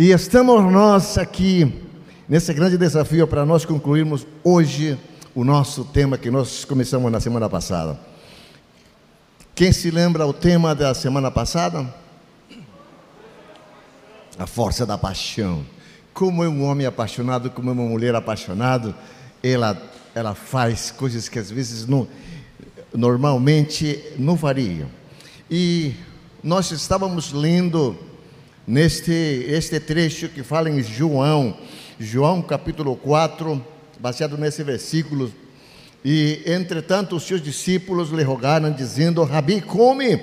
E estamos nós aqui nesse grande desafio para nós concluirmos hoje o nosso tema que nós começamos na semana passada. Quem se lembra o tema da semana passada? A força da paixão. Como é um homem apaixonado, como é uma mulher apaixonada, ela, ela faz coisas que às vezes não, normalmente não faria. E nós estávamos lendo neste este trecho que fala em João, João capítulo 4, baseado nesse versículo. E entretanto os seus discípulos lhe rogaram, dizendo: Rabi, come.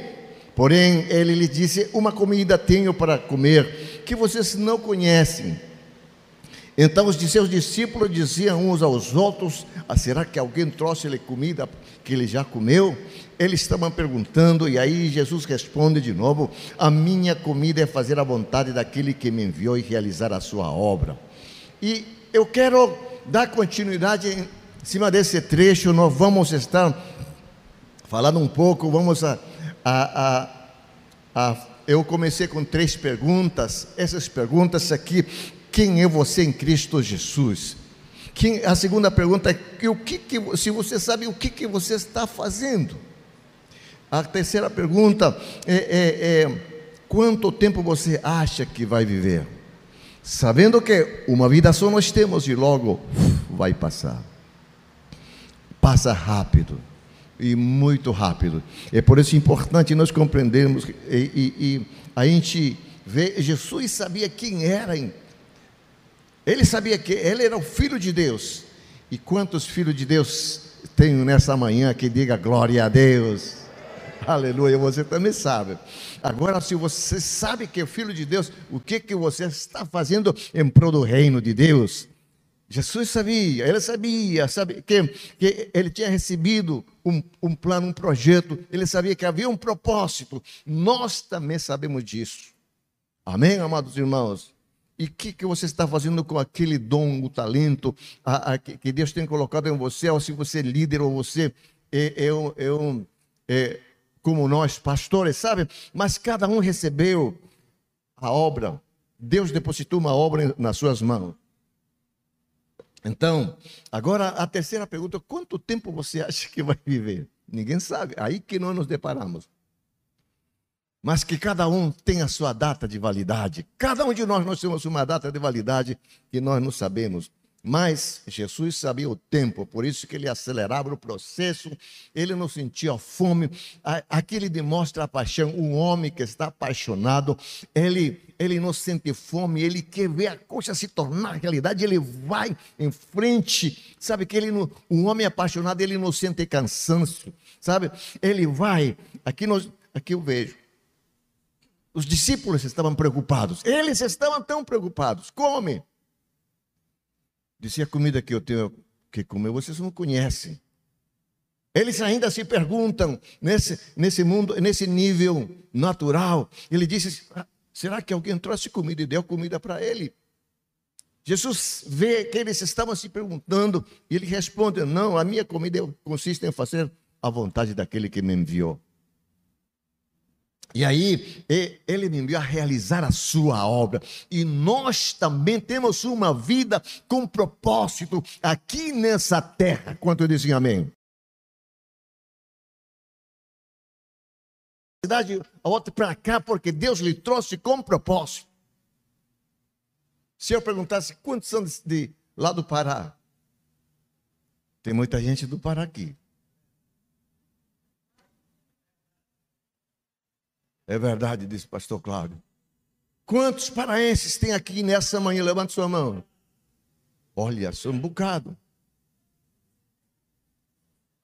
Porém, ele lhe disse: Uma comida tenho para comer, que vocês não conhecem. Então os seus discípulos diziam uns aos outros: ah, Será que alguém trouxe-lhe comida que ele já comeu? Eles estavam perguntando, e aí Jesus responde de novo: A minha comida é fazer a vontade daquele que me enviou e realizar a sua obra. E eu quero dar continuidade em cima desse trecho, nós vamos estar falando um pouco, vamos a, a, a, a eu comecei com três perguntas, essas perguntas aqui, quem é você em Cristo Jesus? Quem, a segunda pergunta é o que, que se você sabe o que, que você está fazendo? A terceira pergunta é, é, é quanto tempo você acha que vai viver? Sabendo que uma vida só nós temos e logo vai passar. Passa rápido e muito rápido. É por isso importante nós compreendermos e, e, e a gente vê Jesus sabia quem era. Ele sabia que ele era o filho de Deus. E quantos filhos de Deus tenho nessa manhã que diga glória a Deus? Aleluia, você também sabe. Agora, se você sabe que é filho de Deus, o que, que você está fazendo em prol do reino de Deus? Jesus sabia, ele sabia, sabe que, que ele tinha recebido um, um plano, um projeto, ele sabia que havia um propósito. Nós também sabemos disso. Amém, amados irmãos? E o que, que você está fazendo com aquele dom, o talento a, a, que Deus tem colocado em você, ou se você é líder, ou você é, é, é, é como nós, pastores, sabe? Mas cada um recebeu a obra. Deus depositou uma obra nas suas mãos. Então, agora a terceira pergunta: quanto tempo você acha que vai viver? Ninguém sabe. Aí que nós nos deparamos. Mas que cada um tem a sua data de validade. Cada um de nós nós temos uma data de validade que nós não sabemos. Mas Jesus sabia o tempo, por isso que ele acelerava o processo, ele não sentia fome. Aqui ele demonstra a paixão. Um homem que está apaixonado, ele, ele não sente fome, ele quer ver a coisa se tornar realidade, ele vai em frente. Sabe que ele não, homem apaixonado, ele não sente cansaço, sabe? Ele vai. Aqui, nós, aqui eu vejo. Os discípulos estavam preocupados, eles estavam tão preocupados. Come. Disse: a comida que eu tenho que comer, vocês não conhecem. Eles ainda se perguntam nesse, nesse mundo, nesse nível natural. Ele disse: ah, será que alguém trouxe comida e deu comida para ele? Jesus vê que eles estavam se perguntando e ele responde: Não, a minha comida consiste em fazer a vontade daquele que me enviou. E aí, ele me enviou a realizar a sua obra. E nós também temos uma vida com propósito aqui nessa terra. Quanto dizem amém? Cidade, a outra para cá, porque Deus lhe trouxe com propósito. Se eu perguntasse quantos são de, de lá do Pará, tem muita gente do Pará aqui. É verdade, disse o pastor Cláudio. Quantos paraenses tem aqui nessa manhã? Levante sua mão. Olha, sou um bocado.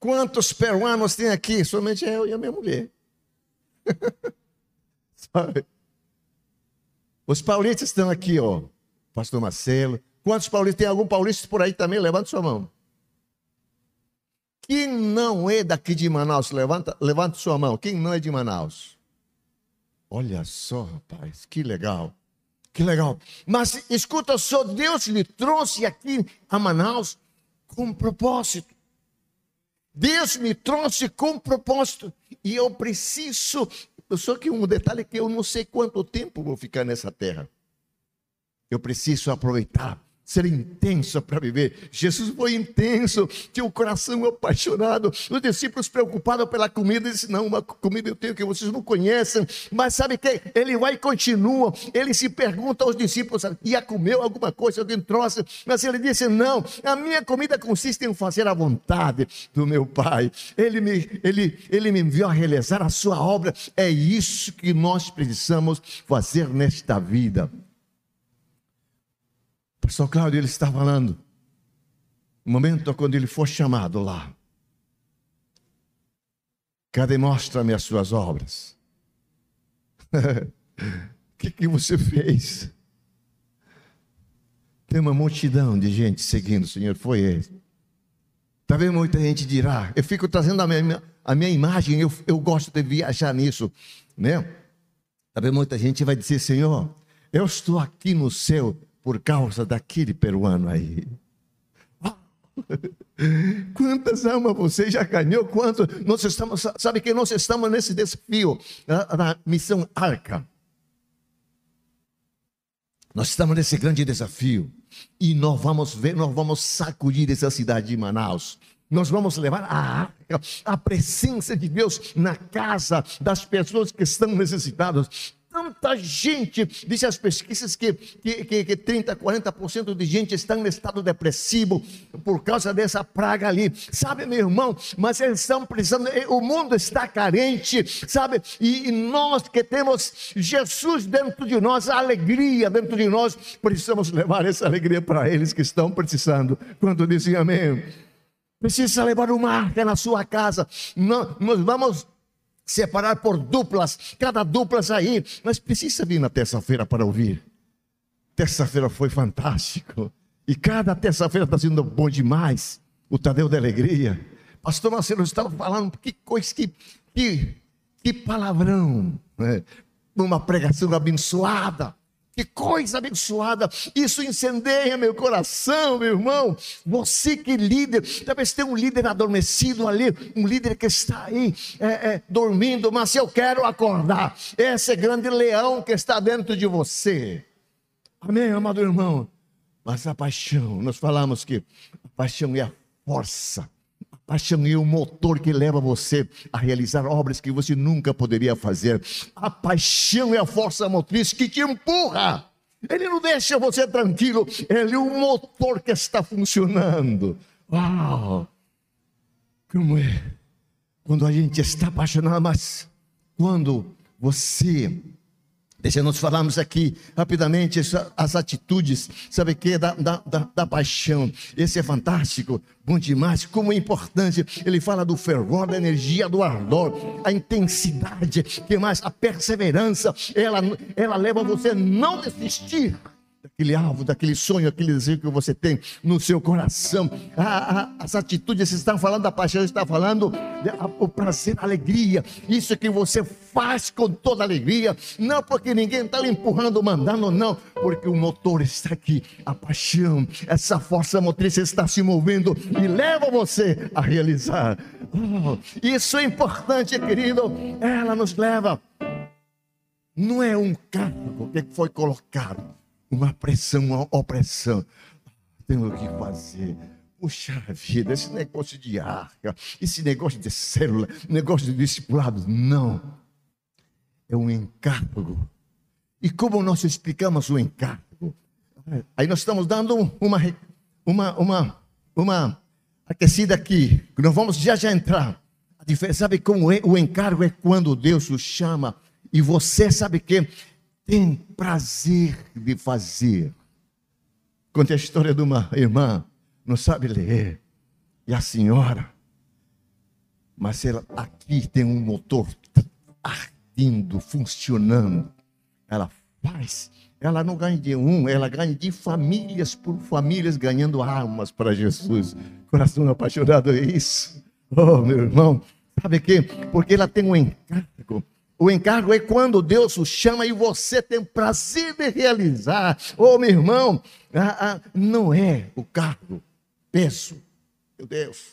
Quantos peruanos tem aqui? Somente eu e a minha mulher. Os paulistas estão aqui, ó. Pastor Marcelo. Quantos paulistas? Tem algum paulista por aí também? Levante sua mão. Quem não é daqui de Manaus? Levanta, levanta sua mão. Quem não é de Manaus? Olha só, rapaz, que legal. Que legal. Mas escuta só, Deus lhe trouxe aqui a Manaus com propósito. Deus me trouxe com propósito. E eu preciso. Só que um detalhe é que eu não sei quanto tempo vou ficar nessa terra. Eu preciso aproveitar ser intenso para viver. Jesus foi intenso, tinha o um coração apaixonado. Os discípulos preocupados pela comida, disse: Não, uma comida eu tenho que vocês não conhecem. Mas sabe que ele vai e continua. Ele se pergunta aos discípulos: Ia comer alguma coisa, alguém trouxe? Mas ele disse: Não, a minha comida consiste em fazer a vontade do meu Pai. Ele me, ele, ele me enviou a realizar a sua obra. É isso que nós precisamos fazer nesta vida pastor Cláudio ele está falando. O momento quando ele for chamado lá. Cadê mostra-me as suas obras? O que, que você fez? Tem uma multidão de gente seguindo o Senhor, foi ele. Talvez muita gente dirá, eu fico trazendo a minha, a minha imagem, eu, eu gosto de viajar nisso, né? Talvez muita gente vai dizer, Senhor, eu estou aqui no céu por causa daquele peruano aí. Quantas almas você já ganhou? Quanto? Nós estamos, sabe que nós estamos nesse desafio na, na missão Arca. Nós estamos nesse grande desafio e nós vamos ver, nós vamos sacudir essa cidade de Manaus. Nós vamos levar a arca, a presença de Deus na casa das pessoas que estão necessitadas tanta gente, dizem as pesquisas que, que, que, que 30%, 40% de gente estão em estado depressivo por causa dessa praga ali. Sabe, meu irmão, mas eles estão precisando, o mundo está carente, sabe? E, e nós que temos Jesus dentro de nós, a alegria dentro de nós, precisamos levar essa alegria para eles que estão precisando. Quando dizem amém. Precisa levar uma arca na sua casa. Nós, nós vamos separar por duplas, cada dupla aí. Mas precisa vir na terça-feira para ouvir. Terça-feira foi fantástico. E cada terça-feira está sendo bom demais. O Tadeu da Alegria. Pastor Marcelo estava falando, que coisa, que, que, que palavrão. Né? Uma pregação abençoada. Que coisa abençoada! Isso incendeia meu coração, meu irmão. Você que líder, talvez tenha um líder adormecido ali, um líder que está aí é, é, dormindo, mas eu quero acordar. Esse grande leão que está dentro de você. Amém, amado irmão? Mas a paixão, nós falamos que a paixão é a força paixão é o motor que leva você a realizar obras que você nunca poderia fazer. A paixão é a força motriz que te empurra. Ele não deixa você tranquilo, ele é o motor que está funcionando. Uau! Como é? Quando a gente está apaixonado, mas quando você Deixa nós falarmos aqui rapidamente as atitudes, sabe o que? Da, da, da, da, paixão. Esse é fantástico, bom demais. Como é importante. Ele fala do fervor, da energia, do ardor, a intensidade, que mais? A perseverança. Ela, ela leva você a não desistir daquele alvo, daquele sonho, aquele desejo que você tem no seu coração. as atitudes, você está falando da paixão, está falando o prazer, a alegria. Isso que você faz com toda alegria, não porque ninguém está lhe empurrando, mandando, não, porque o motor está aqui, a paixão, essa força motriz está se movendo e leva você a realizar. Oh, isso é importante, querido. Ela nos leva. Não é um cargo que foi colocado uma pressão, uma opressão. Tenho o que fazer. Puxa vida, esse negócio de arca, esse negócio de célula, negócio de discipulado, não. É um encargo. E como nós explicamos o encargo? Aí nós estamos dando uma, uma, uma, uma aquecida aqui. Nós vamos já já entrar. Sabe como é? O encargo é quando Deus o chama e você sabe que tem prazer de fazer. Conta a história de uma irmã, não sabe ler, e a senhora, mas ela aqui tem um motor ardendo, funcionando. Ela faz, ela não ganha de um, ela ganha de famílias por famílias, ganhando almas para Jesus. Coração apaixonado é isso. Oh, meu irmão, sabe que? Porque ela tem um encargo o encargo é quando Deus o chama e você tem prazer de realizar. Ô oh, meu irmão, ah, ah, não é o cargo, peso. Meu Deus.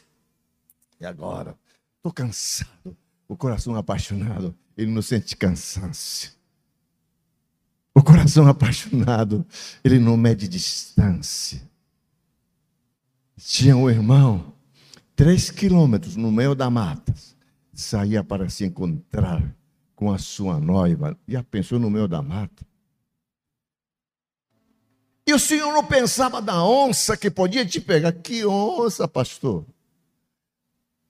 E agora? Estou cansado. O coração apaixonado, ele não sente cansaço. O coração apaixonado, ele não mede distância. Tinha um irmão, três quilômetros no meio da mata, saía para se encontrar com a sua noiva. Já pensou no meio da mata? E o senhor não pensava da onça que podia te pegar? Que onça, pastor?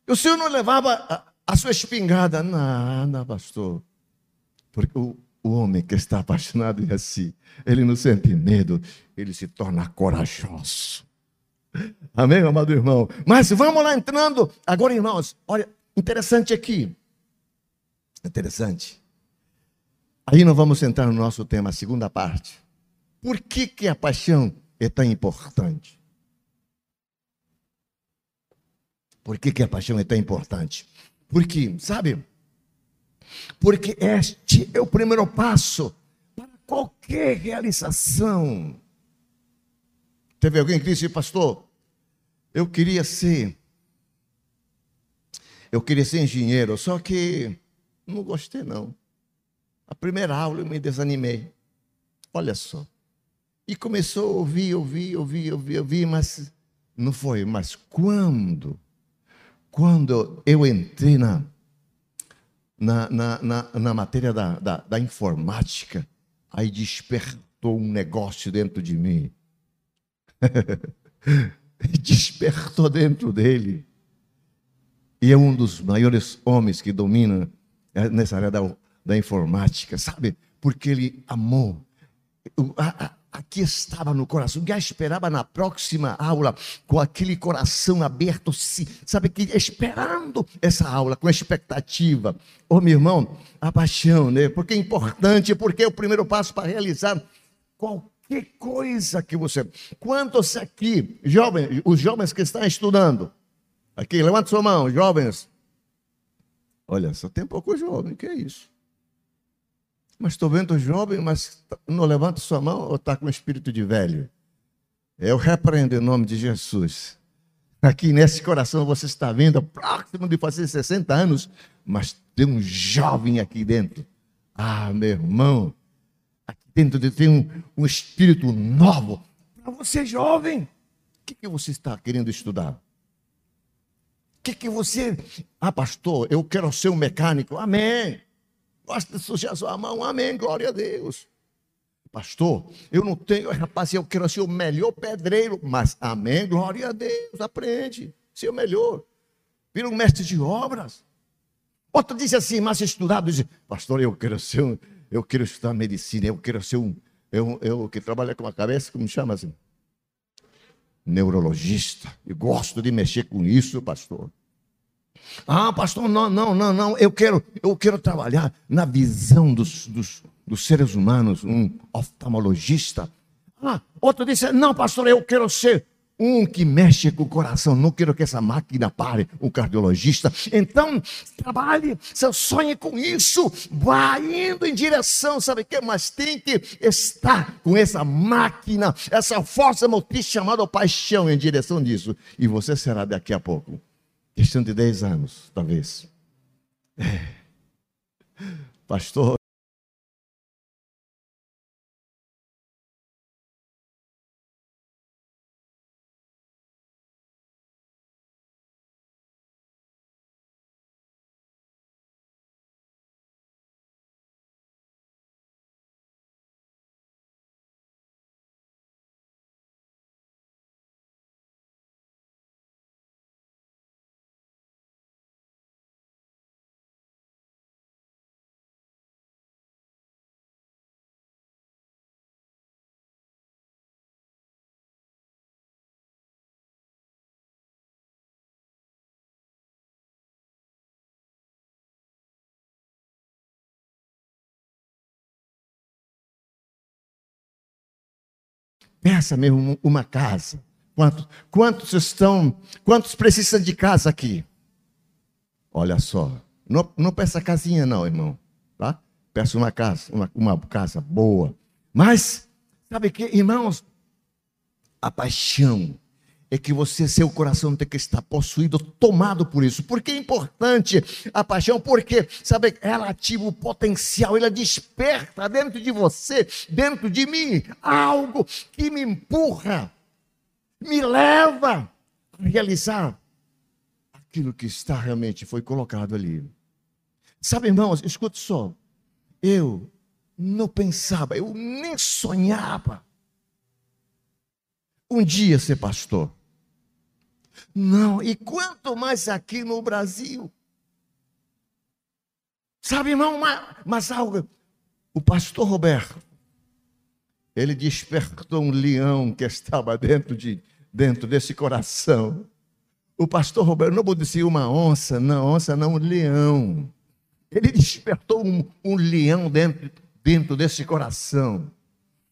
E o senhor não levava a, a sua espingarda? Nada, pastor. Porque o, o homem que está apaixonado é assim. Ele não sente medo, ele se torna corajoso. Amém, amado irmão? Mas vamos lá entrando. Agora, irmãos, olha, interessante aqui. Interessante. Aí nós vamos entrar no nosso tema, a segunda parte. Por que, que a paixão é tão importante? Por que, que a paixão é tão importante? Porque, sabe? Porque este é o primeiro passo para qualquer realização. Teve alguém que disse, pastor, eu queria ser, eu queria ser engenheiro, só que não gostei não. A primeira aula eu me desanimei. Olha só. E começou a ouvir, ouvir, ouvir, ouvir, ouvir, mas não foi. Mas quando, quando eu entrei na, na, na, na, na matéria da, da, da informática, aí despertou um negócio dentro de mim. despertou dentro dele. E é um dos maiores homens que domina nessa área da, da informática, sabe? Porque ele amou. Aqui estava no coração, já esperava na próxima aula, com aquele coração aberto, sabe, que esperando essa aula, com expectativa. Ô oh, meu irmão, a paixão, né? Porque é importante, porque é o primeiro passo para realizar qualquer que coisa que você. Quantos aqui, jovens, os jovens que estão estudando? Aqui, levanta sua mão, jovens. Olha, só tem pouco jovem, que é isso? Mas estou vendo jovem, mas não levanta sua mão ou está com espírito de velho? Eu repreendo em nome de Jesus. Aqui nesse coração você está vendo, próximo de fazer 60 anos, mas tem um jovem aqui dentro. Ah, meu irmão, dentro de ter um, um espírito novo. Para você, jovem, o que, que você está querendo estudar? Que, que você. Ah, pastor, eu quero ser um mecânico. Amém. Gosta de sujar sua mão. Amém. Glória a Deus. Pastor, eu não tenho, rapaz, eu quero ser o melhor pedreiro, mas amém, glória a Deus, aprende, ser o melhor. Vira um mestre de obras. Outro disse assim, mais estudado, diz, pastor, eu quero ser um, eu quero estudar medicina, eu quero ser um, eu, eu que trabalho com a cabeça, como chama assim? Neurologista. Eu gosto de mexer com isso, pastor. Ah, pastor, não, não, não, não. Eu quero, eu quero trabalhar na visão dos, dos, dos seres humanos, um oftalmologista. Ah, outro disse, não, pastor, eu quero ser um que mexe com o coração. Não quero que essa máquina pare, um cardiologista. Então, trabalhe, seu sonhe com isso. Vá indo em direção, sabe o que? Mas tem que estar com essa máquina, essa força motriz chamada paixão em direção disso. E você será daqui a pouco. Questão de 10 anos, talvez. É. Pastor, Peça mesmo uma casa. Quantos, quantos estão, quantos precisam de casa aqui? Olha só, não, não peça casinha não, irmão, tá? Peça uma casa, uma, uma casa boa. Mas, sabe que, irmãos, a paixão, é que você, seu coração tem que estar possuído, tomado por isso. Por que é importante a paixão? Porque, sabe, ela ativa o potencial, ela desperta dentro de você, dentro de mim, algo que me empurra, me leva a realizar aquilo que está realmente foi colocado ali. Sabe, irmãos, escute só. Eu não pensava, eu nem sonhava um dia ser pastor. Não, e quanto mais aqui no Brasil. Sabe, irmão, mas, algo. O pastor Roberto, ele despertou um leão que estava dentro, de, dentro desse coração. O pastor Roberto, não vou dizer uma onça, não, onça não, um leão. Ele despertou um, um leão dentro, dentro desse coração.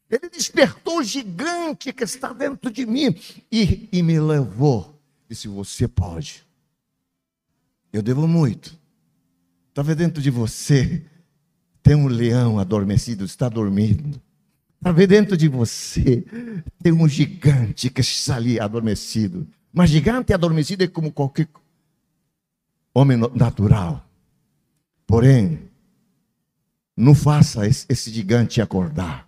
Ele despertou o gigante que está dentro de mim e, e me levou Disse: Você pode. Eu devo muito. Talvez dentro de você tem um leão adormecido, está dormindo. Talvez dentro de você tem um gigante que está ali adormecido. Mas gigante adormecido é como qualquer homem natural. Porém, não faça esse gigante acordar.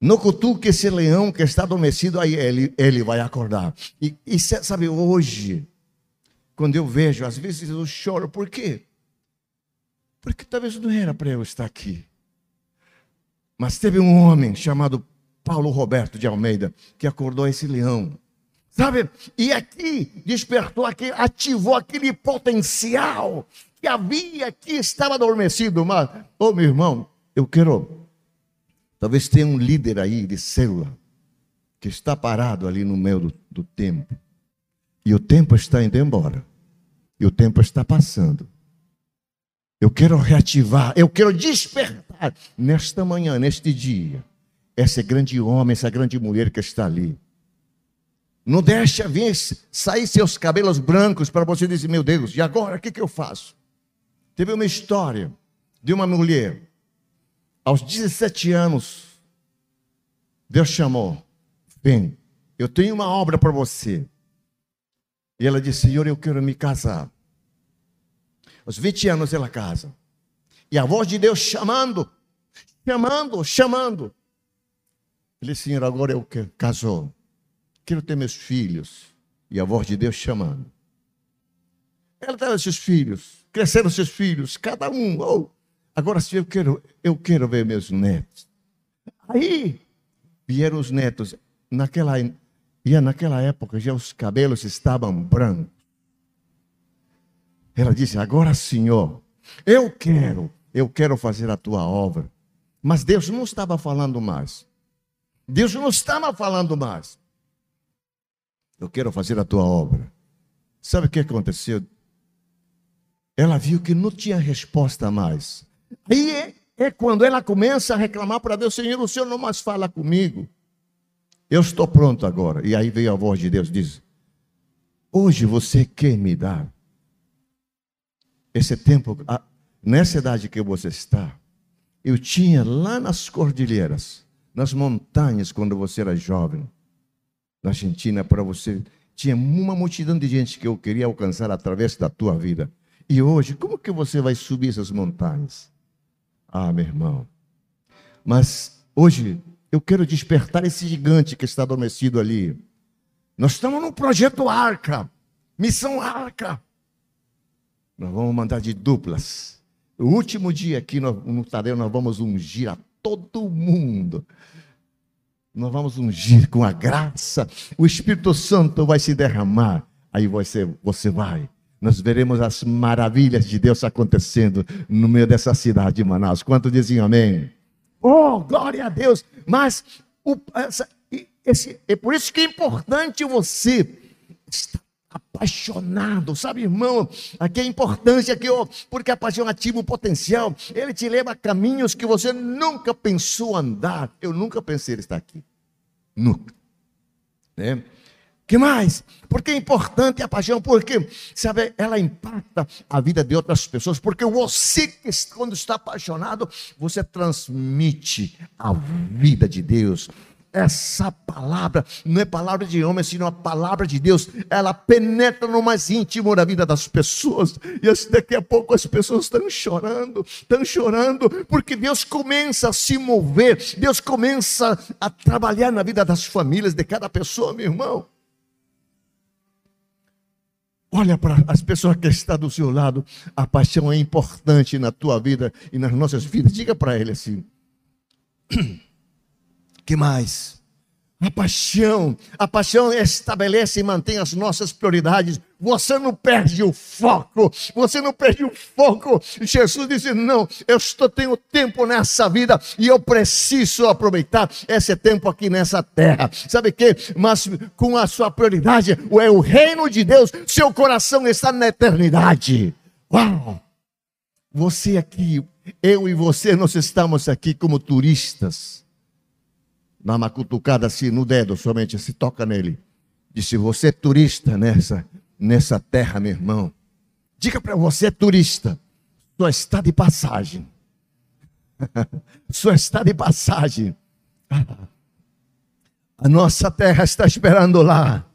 No cutuque esse leão que está adormecido, aí ele, ele vai acordar. E, e sabe, hoje, quando eu vejo, às vezes eu choro, por quê? Porque talvez não era para eu estar aqui. Mas teve um homem chamado Paulo Roberto de Almeida que acordou esse leão. Sabe? E aqui despertou aquele, ativou aquele potencial que havia que estava adormecido. Mas, ô oh, meu irmão, eu quero Talvez tenha um líder aí de célula que está parado ali no meio do, do tempo. E o tempo está indo embora. E o tempo está passando. Eu quero reativar, eu quero despertar nesta manhã, neste dia, esse grande homem, essa grande mulher que está ali. Não deixa vir sair seus cabelos brancos para você dizer, meu Deus, e agora o que, que eu faço? Teve uma história de uma mulher aos 17 anos, Deus chamou: Vem, eu tenho uma obra para você. E ela disse: Senhor, eu quero me casar. Aos 20 anos ela casa. E a voz de Deus chamando, chamando, chamando. Ele disse: Senhor, agora eu quero, casou. Quero ter meus filhos. E a voz de Deus chamando. Ela teve seus filhos, cresceram seus filhos, cada um. Oh, Agora, se eu quero, eu quero ver meus netos. Aí vieram os netos. Naquela, e naquela época já os cabelos estavam brancos. Ela disse: Agora, Senhor, eu quero, eu quero fazer a tua obra. Mas Deus não estava falando mais. Deus não estava falando mais. Eu quero fazer a tua obra. Sabe o que aconteceu? Ela viu que não tinha resposta mais. Aí é, é quando ela começa a reclamar para Deus: Senhor, o Senhor não mais fala comigo. Eu estou pronto agora. E aí veio a voz de Deus: diz: Hoje você quer me dar esse tempo, nessa idade que você está. Eu tinha lá nas cordilheiras, nas montanhas, quando você era jovem, na Argentina, para você. Tinha uma multidão de gente que eu queria alcançar através da tua vida. E hoje, como que você vai subir essas montanhas? Ah, meu irmão. Mas hoje eu quero despertar esse gigante que está adormecido ali. Nós estamos no projeto Arca, missão Arca. Nós vamos mandar de duplas. O último dia aqui no, no nós vamos ungir a todo mundo. Nós vamos ungir com a graça. O Espírito Santo vai se derramar. Aí você, você vai nós veremos as maravilhas de Deus acontecendo no meio dessa cidade de Manaus. Quanto dizem amém? Oh, glória a Deus! Mas o, essa, esse, é por isso que é importante você estar apaixonado, sabe, irmão? Aqui é a importância que eu, porque a paixão ativa o potencial, ele te leva a caminhos que você nunca pensou andar. Eu nunca pensei estar aqui, nunca. Né? Que mais? Porque é importante a paixão, porque, sabe, ela impacta a vida de outras pessoas, porque você, quando está apaixonado, você transmite a vida de Deus. essa palavra não é palavra de homem, sino a palavra de Deus. Ela penetra no mais íntimo da vida das pessoas. E daqui a pouco as pessoas estão chorando, estão chorando, porque Deus começa a se mover, Deus começa a trabalhar na vida das famílias de cada pessoa, meu irmão. Olha para as pessoas que estão do seu lado. A paixão é importante na tua vida e nas nossas vidas. Diga para ele assim. que mais? A paixão, a paixão estabelece e mantém as nossas prioridades. Você não perde o foco, você não perde o foco. Jesus disse: Não, eu estou tenho tempo nessa vida e eu preciso aproveitar esse tempo aqui nessa terra. Sabe que? Mas com a sua prioridade é o reino de Deus, seu coração está na eternidade. Uau! Você aqui, eu e você, nós estamos aqui como turistas dá uma cutucada assim no dedo, somente se toca nele. Disse: Você é turista nessa, nessa terra, meu irmão. Diga para você, é turista, só está de passagem. só está de passagem. A nossa terra está esperando lá,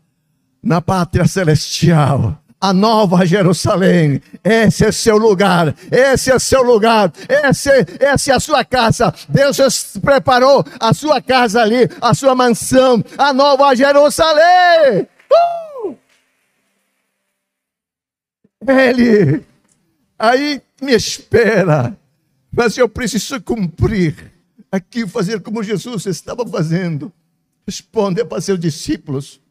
na pátria celestial a nova Jerusalém. Esse é seu lugar, esse é seu lugar, esse, é a sua casa. Deus preparou a sua casa ali, a sua mansão, a nova Jerusalém. Uh! Ele aí me espera, mas eu preciso cumprir aqui, fazer como Jesus estava fazendo. Responde para seus discípulos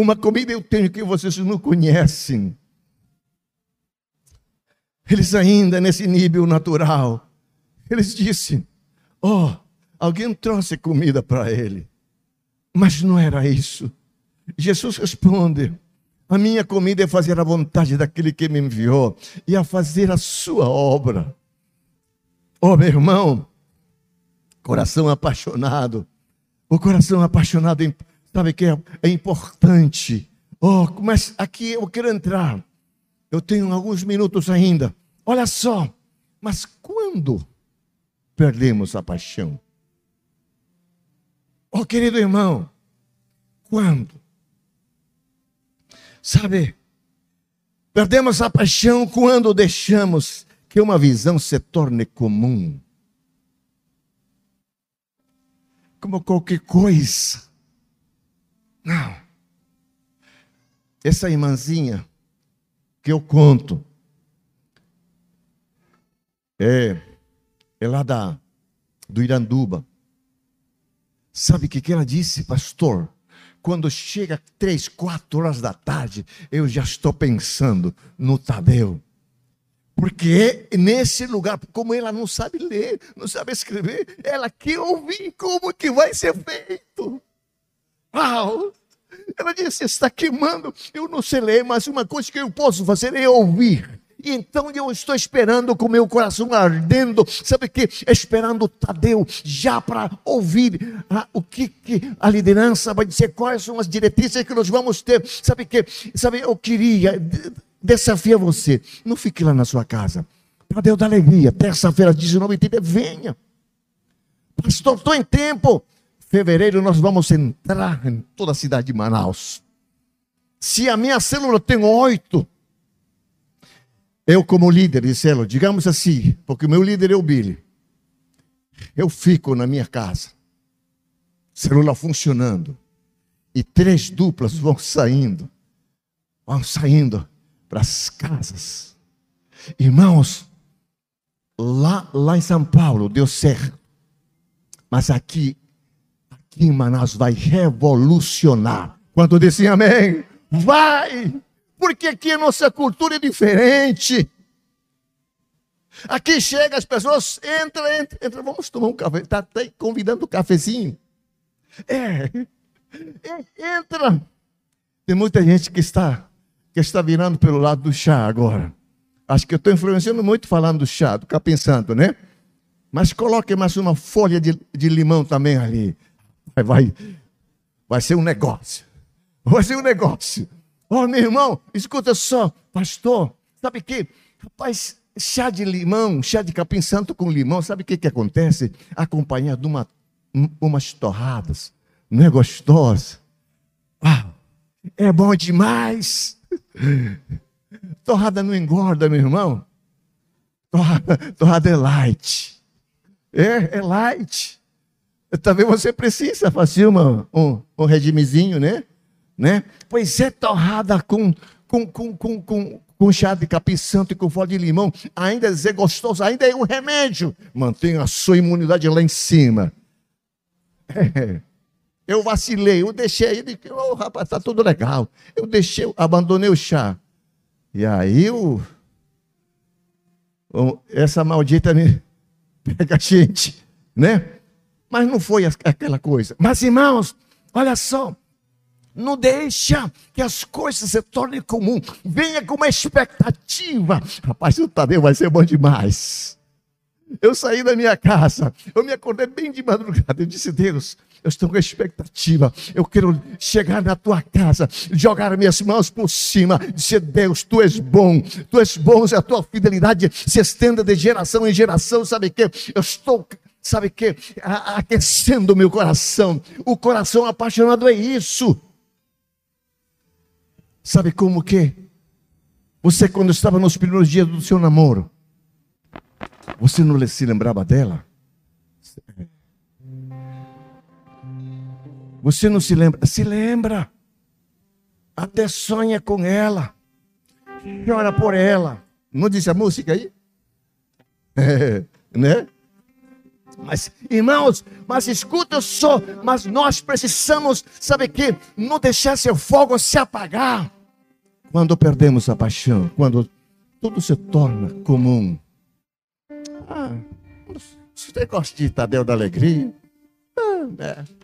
uma comida eu tenho que vocês não conhecem. Eles ainda nesse nível natural. Eles disseram: Oh, alguém trouxe comida para ele. Mas não era isso. Jesus responde: A minha comida é fazer a vontade daquele que me enviou e a fazer a sua obra. Oh, meu irmão, coração apaixonado, o coração apaixonado Sabe que é, é importante. Oh, mas aqui eu quero entrar. Eu tenho alguns minutos ainda. Olha só. Mas quando perdemos a paixão? Oh, querido irmão, quando? Sabe, perdemos a paixão quando deixamos que uma visão se torne comum. Como qualquer coisa. Não. Essa irmãzinha que eu conto é, é lá da, do Iranduba. Sabe o que, que ela disse, pastor? Quando chega três, quatro horas da tarde, eu já estou pensando no Tadeu. Porque nesse lugar, como ela não sabe ler, não sabe escrever, ela quer ouvir como que vai ser feito. Uau! Ela disse: está queimando. Eu não sei ler, mas uma coisa que eu posso fazer é ouvir. E então eu estou esperando com meu coração ardendo, sabe que? Esperando Tadeu já para ouvir ah, o que, que, a liderança vai dizer, quais são as diretrizes que nós vamos ter. Sabe que? Sabe, eu queria desafiar você, não fique lá na sua casa. Tadeu da alegria, terça-feira, 19 h venha. Pastor, estou em tempo fevereiro nós vamos entrar em toda a cidade de Manaus. Se a minha célula tem oito, eu como líder de célula, digamos assim, porque o meu líder é o Billy, eu fico na minha casa, célula funcionando, e três duplas vão saindo, vão saindo para as casas. Irmãos, lá, lá em São Paulo deu certo, mas aqui Manaus vai revolucionar. Quando disse amém, vai, porque aqui a nossa cultura é diferente. Aqui chega as pessoas, entra, entra, entra, vamos tomar um café, está tá convidando um cafezinho. É, entra. Tem muita gente que está, que está virando pelo lado do chá agora. Acho que eu estou influenciando muito falando do chá, do ficar pensando, né? Mas coloque mais uma folha de, de limão também ali vai, vai ser um negócio. Vai ser um negócio. Oh, meu irmão, escuta só, pastor, sabe que, rapaz, chá de limão, chá de capim santo com limão, sabe o que, que acontece? Acompanhado de uma, umas torradas, Não é gostosa? Ah, é bom demais. Torrada não engorda, meu irmão. Torrada, torrada é light. É, é light. Também você precisa fazer uma, um, um regimezinho, né? né? Pois é, torrada com, com, com, com, com, com chá de capim santo e com folha de limão, ainda é gostoso, ainda é um remédio. Mantenha a sua imunidade lá em cima. Eu vacilei, eu deixei, ele, oh, rapaz, tá tudo legal. Eu deixei, abandonei o chá. E aí o, essa maldita me pega a gente, né? Mas não foi aquela coisa. Mas irmãos, olha só, não deixa que as coisas se tornem comum. Venha com uma expectativa. Rapaz, o Tadeu vai ser bom demais. Eu saí da minha casa, eu me acordei bem de madrugada. Eu disse, Deus, eu estou com expectativa. Eu quero chegar na tua casa, jogar minhas mãos por cima, dizer: Deus, tu és bom, tu és bom, e a tua fidelidade se estenda de geração em geração. Sabe o que? Eu estou sabe que? Aquecendo o meu coração. O coração apaixonado é isso. Sabe como que? Você, quando estava nos primeiros dias do seu namoro, você não se lembrava dela? Você não se lembra? Se lembra. Até sonha com ela. Chora por ela. Não disse a música aí? É, né? Mas, irmãos, mas escuta só, mas nós precisamos, sabe que? Não deixar seu fogo se apagar. Quando perdemos a paixão, quando tudo se torna comum. Ah, você gosta de Tadeu da Alegria? Ah, é.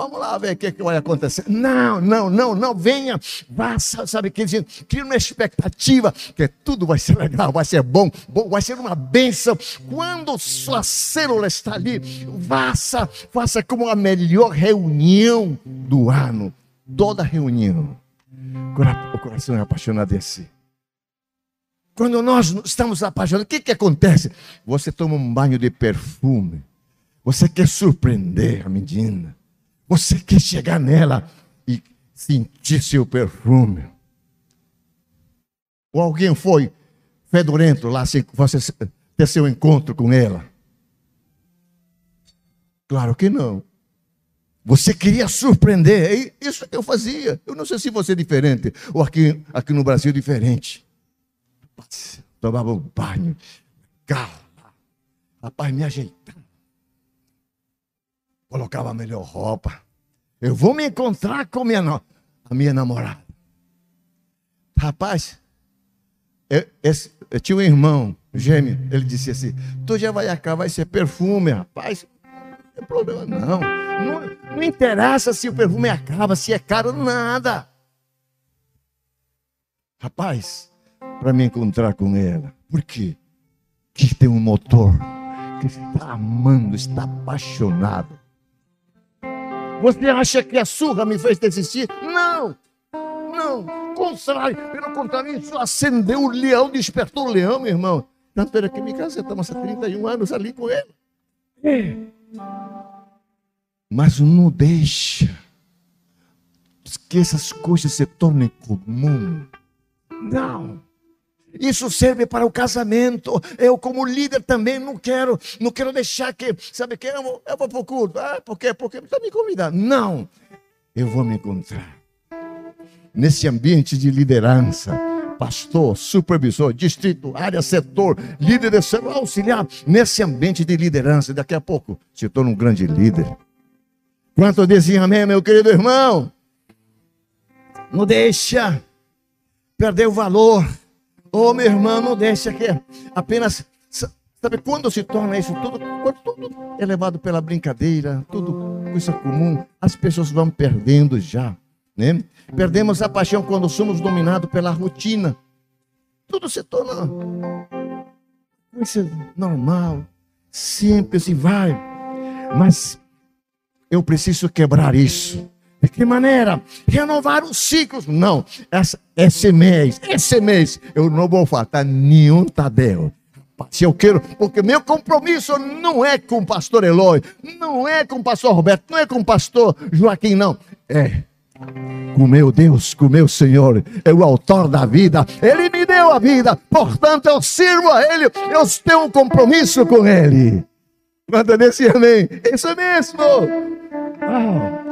Vamos lá ver o que, que vai acontecer. Não, não, não, não, venha. Vá, sabe o que diz? Cria uma expectativa que tudo vai ser legal, vai ser bom, bom vai ser uma bênção. Quando sua célula está ali, faça, faça como a melhor reunião do ano. Toda reunião o coração é apaixonado assim. Quando nós estamos apaixonados, o que, que acontece? Você toma um banho de perfume. Você quer surpreender a menina. Você quer chegar nela e sentir seu perfume. Ou alguém foi fedorento lá, você ter seu encontro com ela? Claro que não. Você queria surpreender. É isso que eu fazia. Eu não sei se você é diferente. Ou aqui, aqui no Brasil é diferente. Tomava um banho. Carro. Rapaz, me ajeitava. Colocava a melhor roupa. Eu vou me encontrar com minha, a minha namorada. Rapaz, eu, esse, eu tinha um irmão gêmeo. Ele disse assim: Tu já vai acabar, vai ser perfume, rapaz. Não tem problema, não. não não interessa se o perfume acaba, se é caro, nada. Rapaz, para me encontrar com ela, por quê? Que tem um motor que está amando, está apaixonado. Você acha que a surra me fez desistir? Não, não, contrário, pelo contrário, isso acendeu o leão, despertou o leão, meu irmão. Tanto era que me casei, estamos há 31 anos ali com ele. É mas não deixa que essas coisas se tornem comum. Não. Isso serve para o casamento. Eu, como líder, também não quero, não quero deixar que, sabe que eu vou, eu vou para o culto. Ah, por quê? Porque está me convidando. Não. Eu vou me encontrar nesse ambiente de liderança. Pastor, supervisor, distrito, área, setor, líder de auxiliar, nesse ambiente de liderança. Daqui a pouco se torna um grande líder. Quanto dizem amém, meu querido irmão? Não deixa perder o valor. Oh, meu irmão, não deixa que apenas. Sabe quando se torna isso tudo? Quando tudo é levado pela brincadeira, tudo coisa comum, as pessoas vão perdendo já. Né? Perdemos a paixão quando somos dominados pela rotina. Tudo se torna coisa normal, simples e vai. Mas eu preciso quebrar isso. De que maneira? Renovar os ciclos. Não, essa, esse mês, esse mês, eu não vou faltar nenhum Tadeu. rapaz. Eu quero, porque meu compromisso não é com o pastor Eloy, não é com o pastor Roberto, não é com o pastor Joaquim, não. É com meu Deus, com meu Senhor, é o autor da vida, Ele me deu a vida, portanto eu sirvo a Ele, eu tenho um compromisso com Ele. Manda nesse amém, isso mesmo. Ah.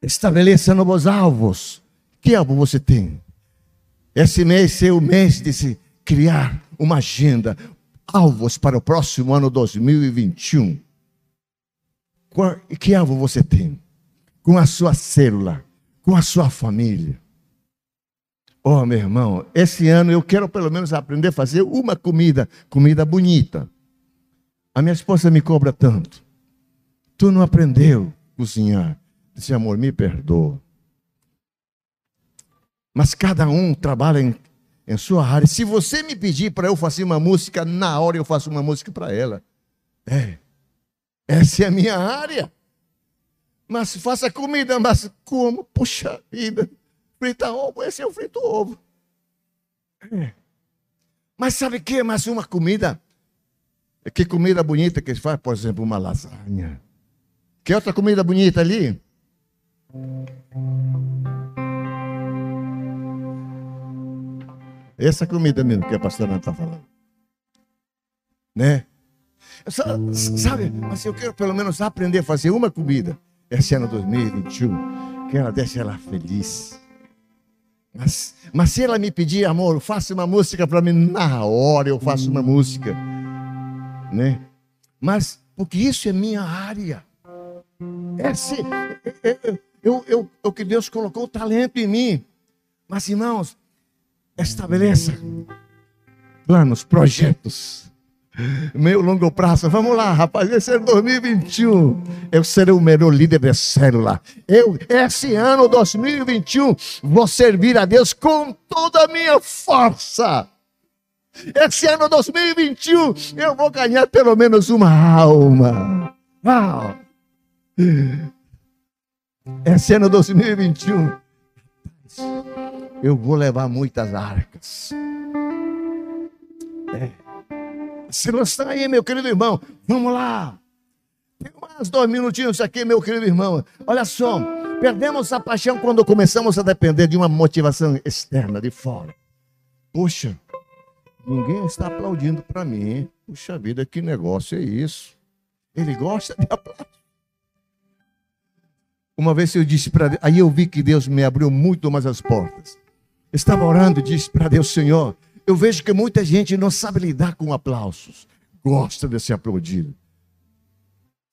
Estabeleça novos alvos. Que alvo você tem? Esse mês é o mês de se criar uma agenda, alvos para o próximo ano 2021. Que alvo você tem? Com a sua célula, com a sua família. Oh, meu irmão, esse ano eu quero pelo menos aprender a fazer uma comida, comida bonita. A minha esposa me cobra tanto. Tu não aprendeu a cozinhar. Disse, amor, me perdoa. Mas cada um trabalha em, em sua área. Se você me pedir para eu fazer uma música, na hora eu faço uma música para ela. É. Essa é a minha área. Mas faça comida, mas como? Puxa vida. Frita ovo, esse é o frito ovo. É. Mas sabe o que é mais uma comida? Que comida bonita que faz, por exemplo, uma lasanha. Que outra comida bonita ali? Essa comida mesmo que a pastora está falando. Né? Sabe, mas eu quero pelo menos aprender a fazer uma comida esse ano 2021. Que ela deixe ela feliz. Mas, mas se ela me pedir, amor, faça uma música para mim, na hora eu faço uma música. Né? Mas, porque isso é minha área. Esse, eu, eu, eu, eu que Deus colocou o talento em mim. Mas, irmãos, estabeleça planos, projetos, meio longo prazo. Vamos lá, rapaz, esse é 2021. Eu serei o melhor líder da célula. Eu, esse ano 2021, vou servir a Deus com toda a minha força. Esse ano 2021, eu vou ganhar pelo menos uma alma. Uau! Esse ano 2021, eu vou levar muitas arcas. É. Se está aí, meu querido irmão, vamos lá. Tem mais dois minutinhos aqui, meu querido irmão. Olha só, perdemos a paixão quando começamos a depender de uma motivação externa, de fora. Puxa, ninguém está aplaudindo para mim. Puxa vida, que negócio é isso? Ele gosta de aplaudir. Uma vez eu disse para Deus, aí eu vi que Deus me abriu muito mais as portas. Estava orando e disse para Deus, Senhor, eu vejo que muita gente não sabe lidar com aplausos, gosta de ser aplaudido.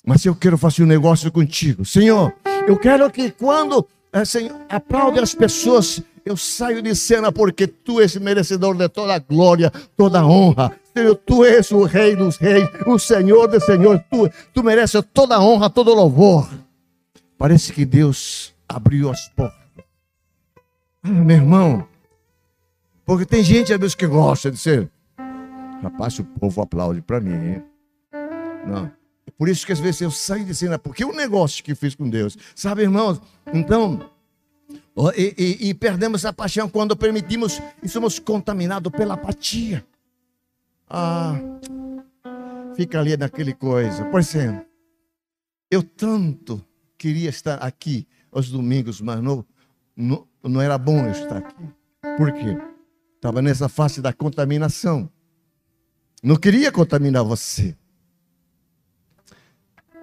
Mas eu quero fazer um negócio contigo, Senhor. Eu quero que quando Senhor, aplaude as pessoas, eu saio de cena porque tu és merecedor de toda a glória, toda a honra. Senhor, tu és o rei dos reis, o Senhor dos senhores. Tu, tu mereces toda a honra, todo o louvor. Parece que Deus abriu as portas ah, meu irmão, porque tem gente às vezes que gosta de ser. Rapaz, o povo aplaude para mim. Hein? Não. É por isso que às vezes eu saio de cena, porque é um negócio que fiz com Deus. Sabe, irmãos? Então, e, e, e perdemos a paixão quando permitimos e somos contaminados pela apatia. Ah, fica ali naquele coisa. Por exemplo, eu tanto queria estar aqui aos domingos, mas não, não, não era bom eu estar aqui. Por quê? Estava nessa fase da contaminação. Não queria contaminar você.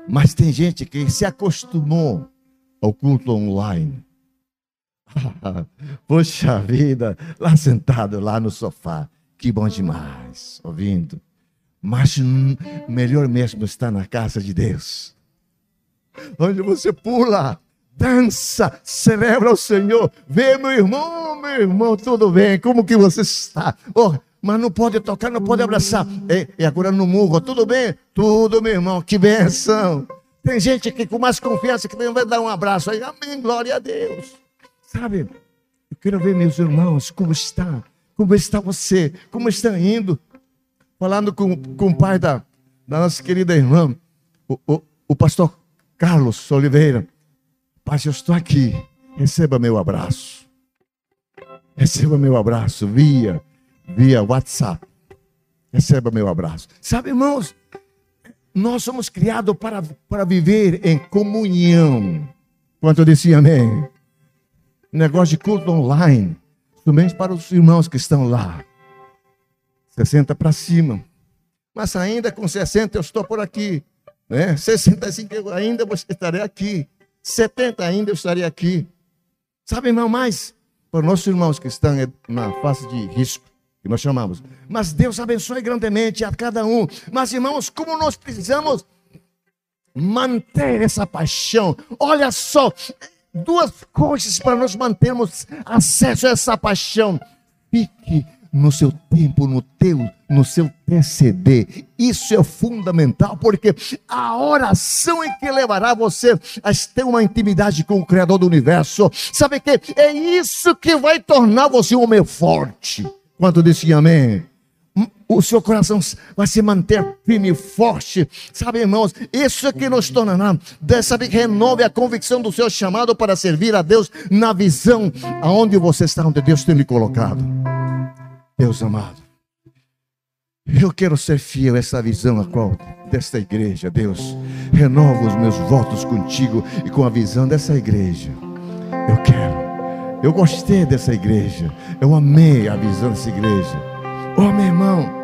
Mas tem gente que se acostumou ao culto online. Poxa vida, lá sentado lá no sofá, que bom demais, ouvindo. Mas melhor mesmo estar na casa de Deus, onde você pula, dança, celebra o Senhor. Vê, meu irmão, meu irmão, tudo bem? Como que você está? Oh, mas não pode tocar, não pode abraçar. E, e agora no murro, tudo bem? Tudo, meu irmão, que benção. Tem gente que com mais confiança que vai dar um abraço aí. Amém, glória a Deus. Sabe, eu quero ver meus irmãos, como está, como está você, como está indo. Falando com, com o pai da, da nossa querida irmã, o, o, o pastor Carlos Oliveira. Pai, eu estou aqui. Receba meu abraço. Receba meu abraço via, via WhatsApp. Receba meu abraço. Sabe, irmãos, nós somos criados para, para viver em comunhão. Quanto eu disse amém? Negócio de culto online. Somente para os irmãos que estão lá. 60 para cima. Mas ainda com 60 eu estou por aqui. Né? 65 eu ainda estarei aqui. 70 ainda eu estarei aqui. Sabe, irmão, mais para nossos irmãos que estão na face de risco, que nós chamamos. Mas Deus abençoe grandemente a cada um. Mas, irmãos, como nós precisamos manter essa paixão. Olha só, duas coisas para nós mantermos acesso a essa paixão. Fique no seu tempo, no teu, no seu TCD. Isso é fundamental, porque a oração é que levará você a ter uma intimidade com o Criador do universo. Sabe que é isso que vai tornar você um homem forte. Quanto disse amém? o seu coração vai se manter firme e forte. Sabe, irmãos, isso é que nos tornará, sabe, renove a convicção do seu chamado para servir a Deus na visão aonde você está, onde Deus tem lhe colocado. Deus amado, eu quero ser fiel a essa visão a qual desta igreja, Deus. Renova os meus votos contigo e com a visão dessa igreja. Eu quero. Eu gostei dessa igreja. Eu amei a visão dessa igreja. Oh, meu irmão,